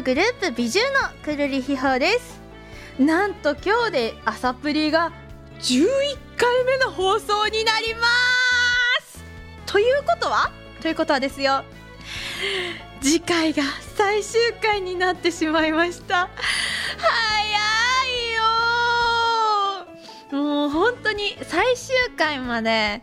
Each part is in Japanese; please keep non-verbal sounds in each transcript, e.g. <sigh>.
ルグループビジュのくるりひほです。なんと今日で朝プリが11回目の放送になります。ということは？ということはですよ。次回が最終回になってしまいました。早いよ。もう本当に最終回まで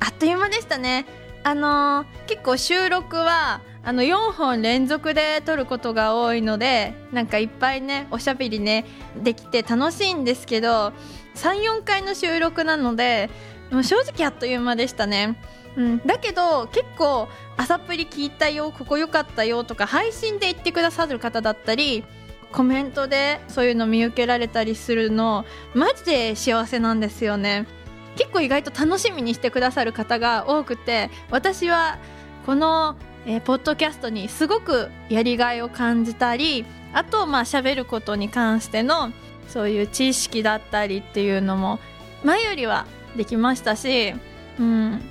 あっという間でしたね。あのー、結構収録はあの4本連続で撮ることが多いのでなんかいっぱいねおしゃべりねできて楽しいんですけど34回の収録なのでもう正直あっという間でしたね。うん、だけど結構朝プリ聞いたよここ良かったよとか配信で言ってくださる方だったりコメントでそういうの見受けられたりするのマジで幸せなんですよね結構意外と楽しみにしてくださる方が多くて私はこの、えー、ポッドキャストにすごくやりがいを感じたりあとまあ喋ることに関してのそういう知識だったりっていうのも前よりはできましたし、うん、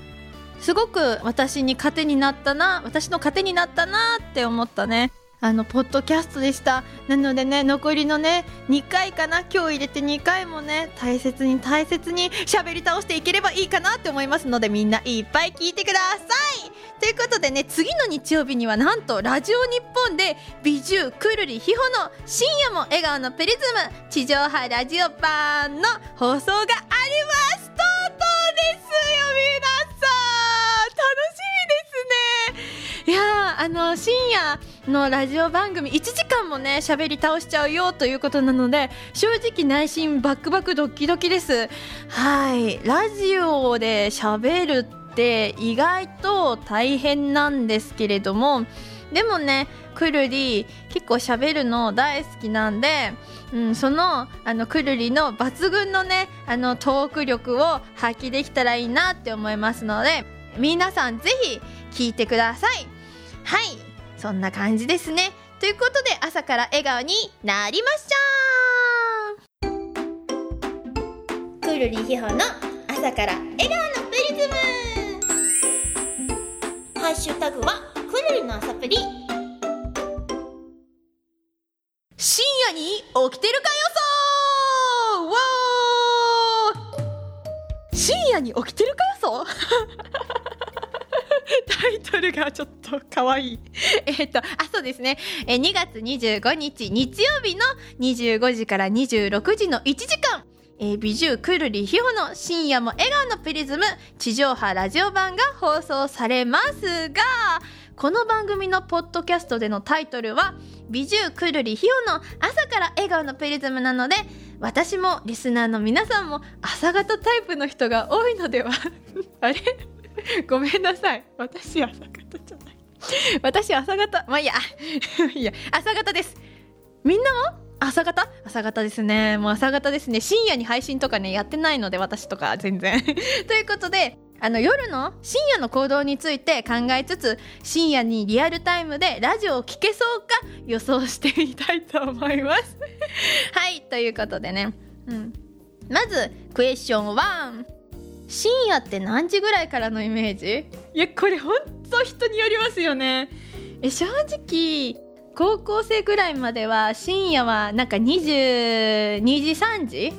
すごく私に糧になったな私の糧になったなって思ったね。あのポッドキャストでした。なのでね残りのね2回かな。今日入れて2回もね大切に大切に喋り倒していければいいかなって思いますのでみんないっぱい聞いてください。ということでね次の日曜日にはなんとラジオ日本で美獣くるりひほの深夜も笑顔のプリズム地上波ラジオ版の放送があります。とうとうですよ皆さん。楽しみですね。いやあの深夜のラジオ番組1時間もね喋り倒しちゃうよということなので正直内心バックバックドキドキです。はい。ラジオで喋るって意外と大変なんですけれどもでもねくるり結構喋るの大好きなんで、うん、そのあのくるりの抜群のねあのトーク力を発揮できたらいいなって思いますので皆さんぜひ聞いてください。はい。そんな感じですね。ということで朝から笑顔になりましたくるりひほの朝から笑顔のプリズム。ハッシュタグはくるりの朝プリ。深夜に起きてるか予想深夜に起きてるか予想トルがちょっと可愛い <laughs> えっと、あ、そうですね。え、2月25日日曜日の25時から26時の1時間。えー、美獣くるりひほの深夜も笑顔のプリズム地上波ラジオ版が放送されますが、この番組のポッドキャストでのタイトルは美獣くるりひほの朝から笑顔のプリズムなので、私もリスナーの皆さんも朝型タイプの人が多いのでは？<laughs> あれ？<laughs> ごめんなさい。私朝方じゃない。私朝方。まあいいや。<laughs> いや。朝方です。みんなも朝方？朝方ですね。もう朝方ですね。深夜に配信とかねやってないので私とか全然。<laughs> ということであの夜の深夜の行動について考えつつ深夜にリアルタイムでラジオを聴けそうか予想してみたいと思います。はい。ということでね、うん、まずクエスチョン1深夜って何時ぐらいからのイメージ？いやこれほんと人によりますよね。え正直高校生ぐらいまでは深夜はなんか22時3時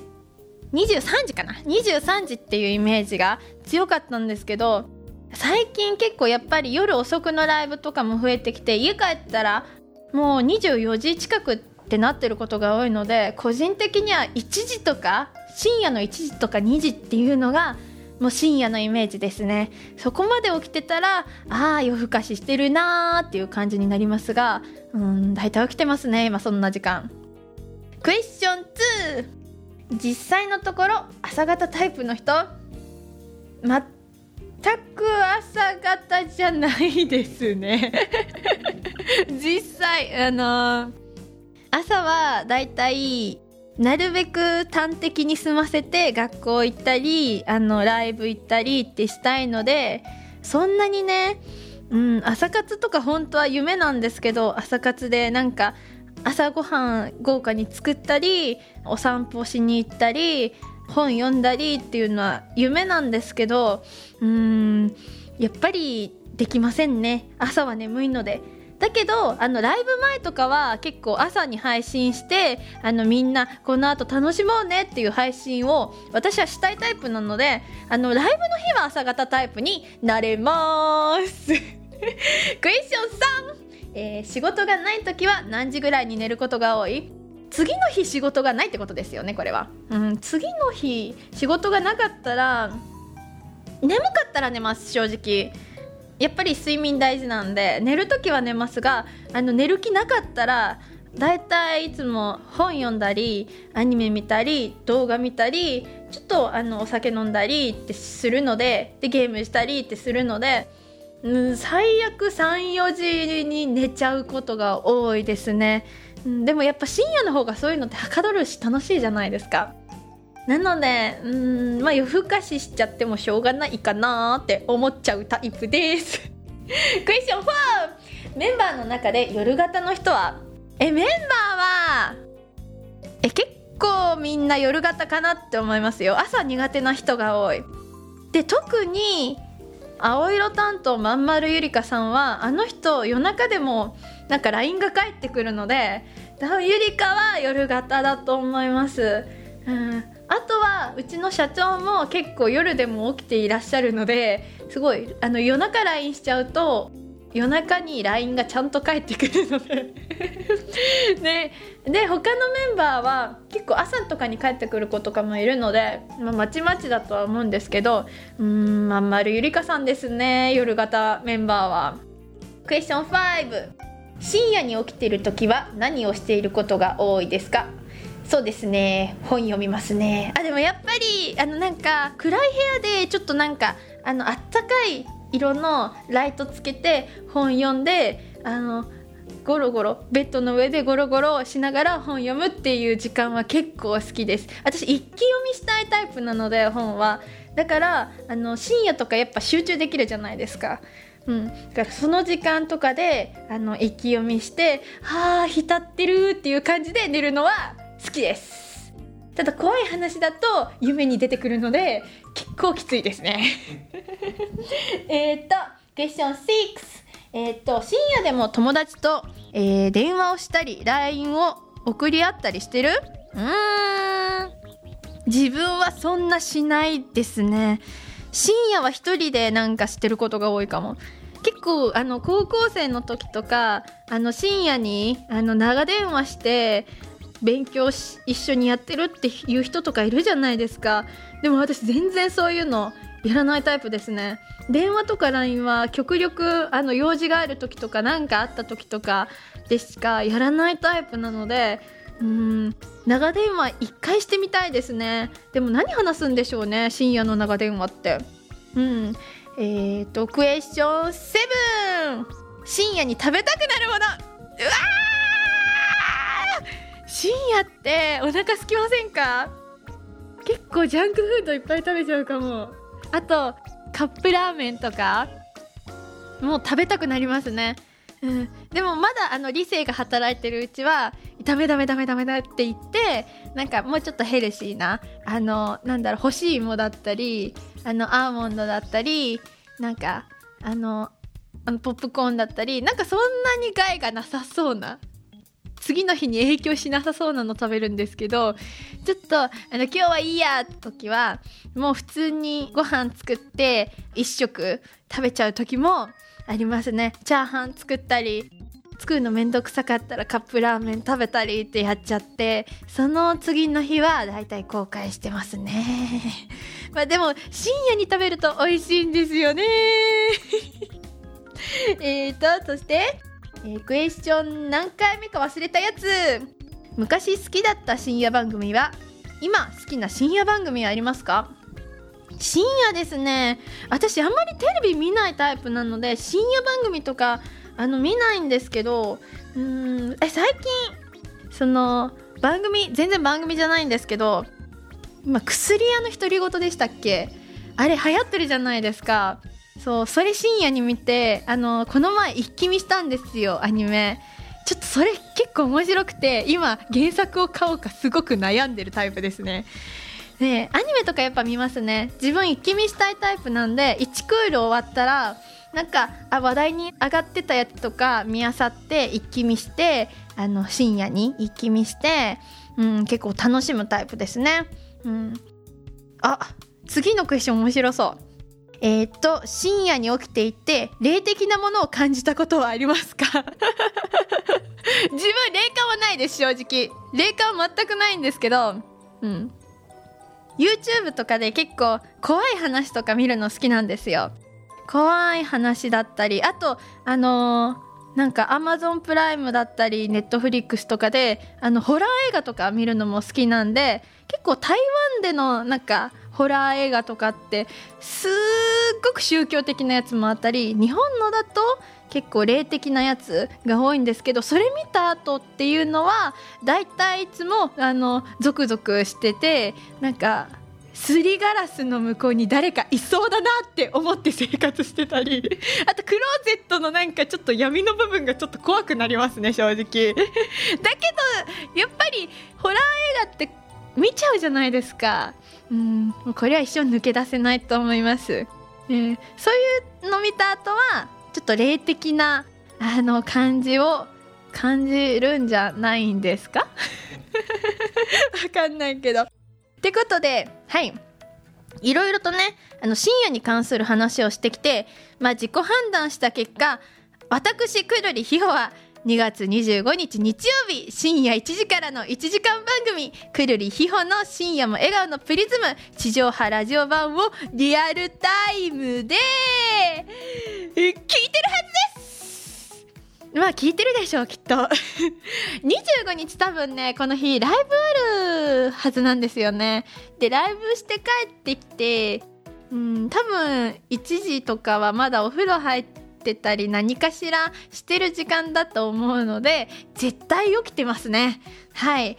？23時かな？23時っていうイメージが強かったんですけど最近結構やっぱり夜遅くのライブとかも増えてきて家帰ったらもう24時近くってなってることが多いので個人的には1時とか深夜の1時とか2時っていうのがもう深夜のイメージですね。そこまで起きてたらああ夜更かししてるなーっていう感じになりますがうん大体起きてますね今そんな時間。クエスチョン2実際のところ朝方タイプの人全く朝方じゃないですね。<laughs> 実際あのー、朝はだいたいなるべく端的に済ませて学校行ったりあのライブ行ったりってしたいのでそんなにね、うん、朝活とか本当は夢なんですけど朝活でなんか朝ごはん豪華に作ったりお散歩しに行ったり本読んだりっていうのは夢なんですけどうんやっぱりできませんね。朝は眠いので。だけどあのライブ前とかは結構朝に配信してあのみんなこの後楽しもうねっていう配信を私はしたいタイプなのであのライブの日は朝方タイプになれます。<laughs> クエスチョン3、えー、仕事がない時は何時ぐらいに寝ることが多い？次の日仕事がないってことですよねこれは、うん、次の日仕事がなかったら眠かったら寝ます正直。やっぱり睡眠大事なんで寝る時は寝ますがあの寝る気なかったらだいたいいつも本読んだりアニメ見たり動画見たりちょっとあのお酒飲んだりってするのででゲームしたりってするので、うん、最悪34時に寝ちゃうことが多いですね、うん、でもやっぱ深夜の方がそういうのってはかどるし楽しいじゃないですか。なのでうんまあ夜更かししちゃってもしょうがないかなって思っちゃうタイプです。クエスチョン4メンバーの中で夜型の人は？えメンバーは？え結構みんな夜型かなって思いますよ。朝苦手な人が多い。で特に青色担当まんまるゆりかさんはあの人夜中でもなんか LINE が返ってくるのでゆりかは夜型だと思います。うん。あとはうちの社長も結構夜でも起きていらっしゃるのですごいあの夜中 LINE しちゃうと夜中に LINE がちゃんと返ってくるので。<laughs> でで他のメンバーは結構朝とかに帰ってくる子とかもいるので、まあ、まちまちだとは思うんですけどうんまんまるゆりかさんですね夜型メンバーは。クエスチョン5深夜に起きてる時は何をしていることが多いですか？そうですね。本読みますね。あでもやっぱりあのなんか暗い部屋でちょっとなんかあのあったかい色のライトつけて本読んであのゴロゴロベッドの上でゴロゴロしながら本読むっていう時間は結構好きです。私一気読みしたいタイプなので本は。だからあの深夜とかやっぱ集中できるじゃないですか。うん、だからその時間とかであの一気読みして「はあ浸ってる」っていう感じで寝るのは好きです。ただ怖い話だと夢に出てくるので結構きついですね。<laughs> えっとクエスチョン6えっ、と深夜でも友達と、えー、電話をしたり LINE を送り合ったりしてる？うん。自分はそんなしないですね。深夜は一人でなんかしてることが多いかも。結構あの高校生の時とかあの深夜にあの長電話して勉強し一緒にやってるっていう人とかいるじゃないですか。でも私全然そういうのやらないタイプですね。電話とか LINE は極力あの用事がある時とか何かあった時とかでしかやらないタイプなのでうん長電話1回してみたいですね。でも何話すんでしょうね深夜の長電話って。うん。えーとクエスチョン7深夜に食べたくなるもの。うわ深夜ってお腹空きませんか？結構ジャンクフードいっぱい食べちゃうかも。あとカップラーメンとか。もう食べたくなりますね。うん、でもまだあの理性が働いてるうちはダメダメダメダメだって言ってなんかもうちょっとヘルシーなあのなんだろう干し芋だったりあのアーモンドだったりなんかあのあのポップコーンだったりなんかそんなに害がなさそうな次の日に影響しなさそうなの食べるんですけどちょっとあの今日はいいや時はもう普通にご飯作って1食食べちゃう時もありますね。チャーハン作ったり作るのめんどくさかったらカップラーメン食べたりってやっちゃってその次の日はだいたい後悔してますね。<laughs> まあでも深夜に食べると美味しいんですよね。<laughs> えーとそしてえー、クエスチョン何回目か忘れたやつ。昔好きだった深夜番組は今好きな深夜番組はありますか？深夜ですね。私あんまりテレビ見ないタイプなので深夜番組とかあの見ないんですけどうんえ最近その番組全然番組じゃないんですけど今薬屋の独り言でしたっけ？あれ流行ってるじゃないですか。そうそれ深夜に見てあのこの前一気見したんですよアニメちょっとそれ結構面白くて今原作を買おうかすごく悩んでるタイプですねねアニメとかやっぱ見ますね自分一気見したいタイプなんで1クール終わったらなんかあ話題に上がってたやつとか見あさって一気見してあの深夜に一気見して、うん、結構楽しむタイプですね。うん、あ次のクエスチョン面白そう。えー、っと深夜に起きていて霊的なものを感じたことはありますか？<laughs> 自分霊感はないです正直。霊感は全くないんですけどうん。YouTube とかで結構怖い話とか見るの好きなんですよ。怖い話だったりあとあのー、なんか Amazon プライムだったり Netflix とかであのホラー映画とか見るのも好きなんで結構台湾でのなんかホラー映画とかってすっごく宗教的なやつもあったり日本のだと結構霊的なやつが多いんですけどそれ見た後っていうのはだいたいいつもあのゾクゾクしててなんかすりガラスの向こうに誰かいそうだなって思って生活してたり。<laughs> あとクローゼットのなんかちょっと闇の部分がちょっと怖くなりますね正直。<laughs> だけどやっぱりホラー映画って見ちゃうじゃないですか。うんこれは一生抜け出せないと思います、えー、そういうの見た後はちょっと霊的なあの感じを感じるんじゃないんですか？<laughs> わかんないけど。ってことではい。いろいろとねあの深夜に関する話をしてきて、まあ、自己判断した結果私くるりひほは2月25日日曜日深夜1時からの1時間番組「くるりひほの深夜も笑顔のプリズム」地上波ラジオ版をリアルタイムで。聞いてるはずです。まあ聞いてるでしょうきっと。<laughs> 25日多分ねこの日ライブあるはずなんですよね。でライブして帰ってきてうん多分1時とかはまだお風呂入ってたり何かしらしてる時間だと思うので絶対起きてますね。はい。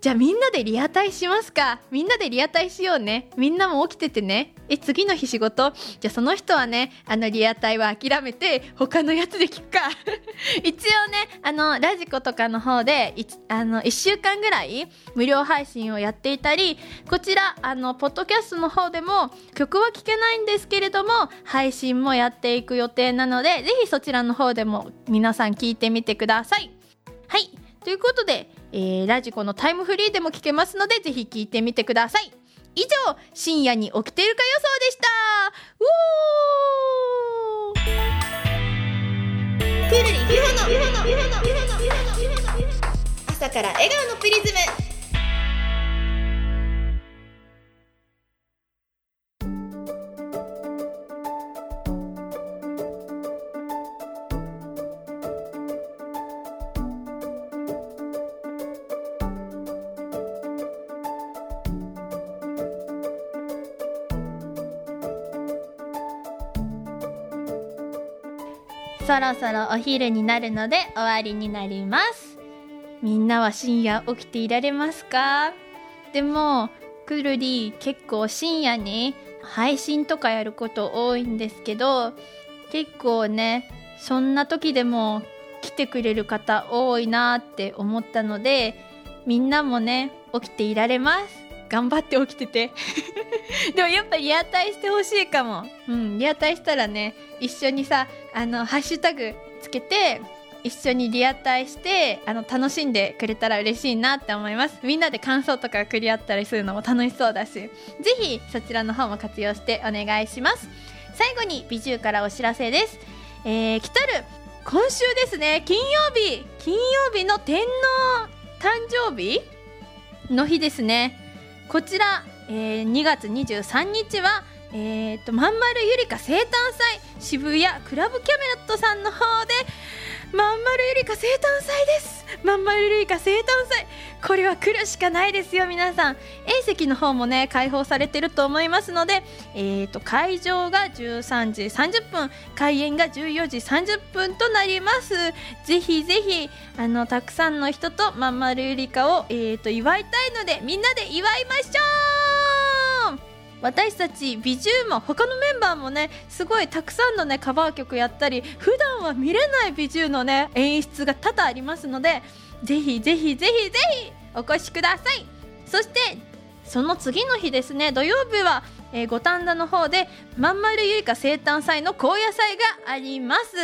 じゃあみんなでリアタイしますか。みんなでリアタイしようね。みんなも起きててね。え次の日仕事？じゃあその人はねあのリアタイは諦めて他のやつで聞くか。<laughs> 一応ねあのラジコとかの方であの1週間ぐらい無料配信をやっていたりこちらあのポッドキャストの方でも曲は聴けないんですけれども配信もやっていく予定なのでぜひそちらの方でも皆さん聞いてみてください。はい。ということでえー、ラジコのタイムフリーでも聞けますのでぜひ聞いてみてください。以上深夜に起きてるか予想でした。くるり朝から笑顔のプリズムそろそろお昼になるので終わりになります。みんなは深夜起きていられますか？でもくるり結構深夜に配信とかやること多いんですけど結構ねそんな時でも来てくれる方多いなって思ったのでみんなもね起きていられます。頑張って起きてて。<laughs> でもやっぱリアタイしてほしいかも。うんリアタイしたらね一緒にさあのハッシュタグつけて一緒にリアタイしてあの楽しんでくれたら嬉しいなって思います。みんなで感想とか送り合ったりするのも楽しそうだし。ぜひそちらの方も活用してお願いします。最後に美獣からお知らせです。えー、来たる今週ですね金曜日。金曜日の天皇誕生日の日ですね。こちら、えー、2月23日はえーと、まんまるゆりか生誕祭渋谷クラブキャメロットさんの方でまんまるゆりか生誕祭です。まんまるゆりか生誕祭。これは来るしかないですよ皆さん。A 席の方もね開放されてると思いますので、えーと、会場が13時30分開演が14時30分となります。ぜひぜひあのたくさんの人とまんまるゆりかを、えーと祝いたいのでみんなで祝いましょう私たちビジューも他のメンバーもねすごいたくさんのねカバー曲やったり普段は見れないビジューのね演出が多々ありますのでぜひぜひぜひぜひお越しください。そしてその次の日ですね土曜日は、五反田の方でまんまるゆりか生誕祭の高野祭があります。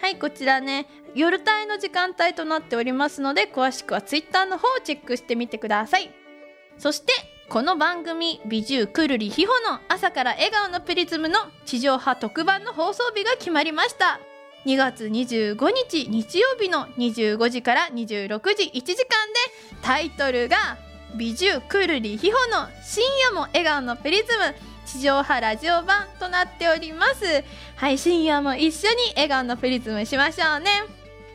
はいこちらね夜帯の時間帯となっておりますので詳しくはツイッターの方をチェックしてみてください。そしてこの番組「美獣くるりひほの朝から笑顔のプリズム」の地上波特番の放送日が決まりました。2月25日日曜日の25時から26時1時間でタイトルが「美獣くるりひほの深夜も笑顔のプリズム」地上波ラジオ版となっております。はい深夜も一緒に笑顔のプリズムしましょうね。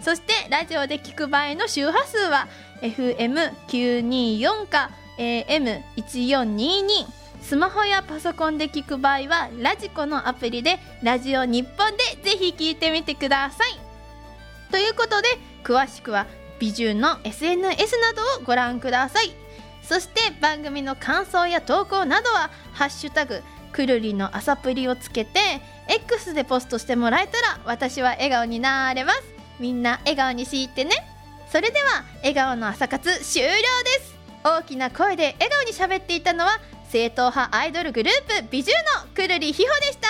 そしてラジオで聞く場合の周波数は FM924 か AM1422 スマホやパソコンで聞く場合はラジコのアプリでラジオ日本でぜひ聞いてみてください。ということで詳しくは美獣の SNS などをご覧ください。そして番組の感想や投稿などは「ハッシュタグくるりの朝プリ」をつけて X でポストしてもらえたら私は笑顔になれます。みんな笑顔にしいてね。それでは笑顔の朝活終了です。大きな声で笑顔に喋っていたのは正統派アイドルグループ美獣のくるりひほでした。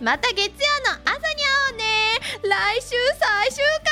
また月曜の朝に会おうね。来週最終回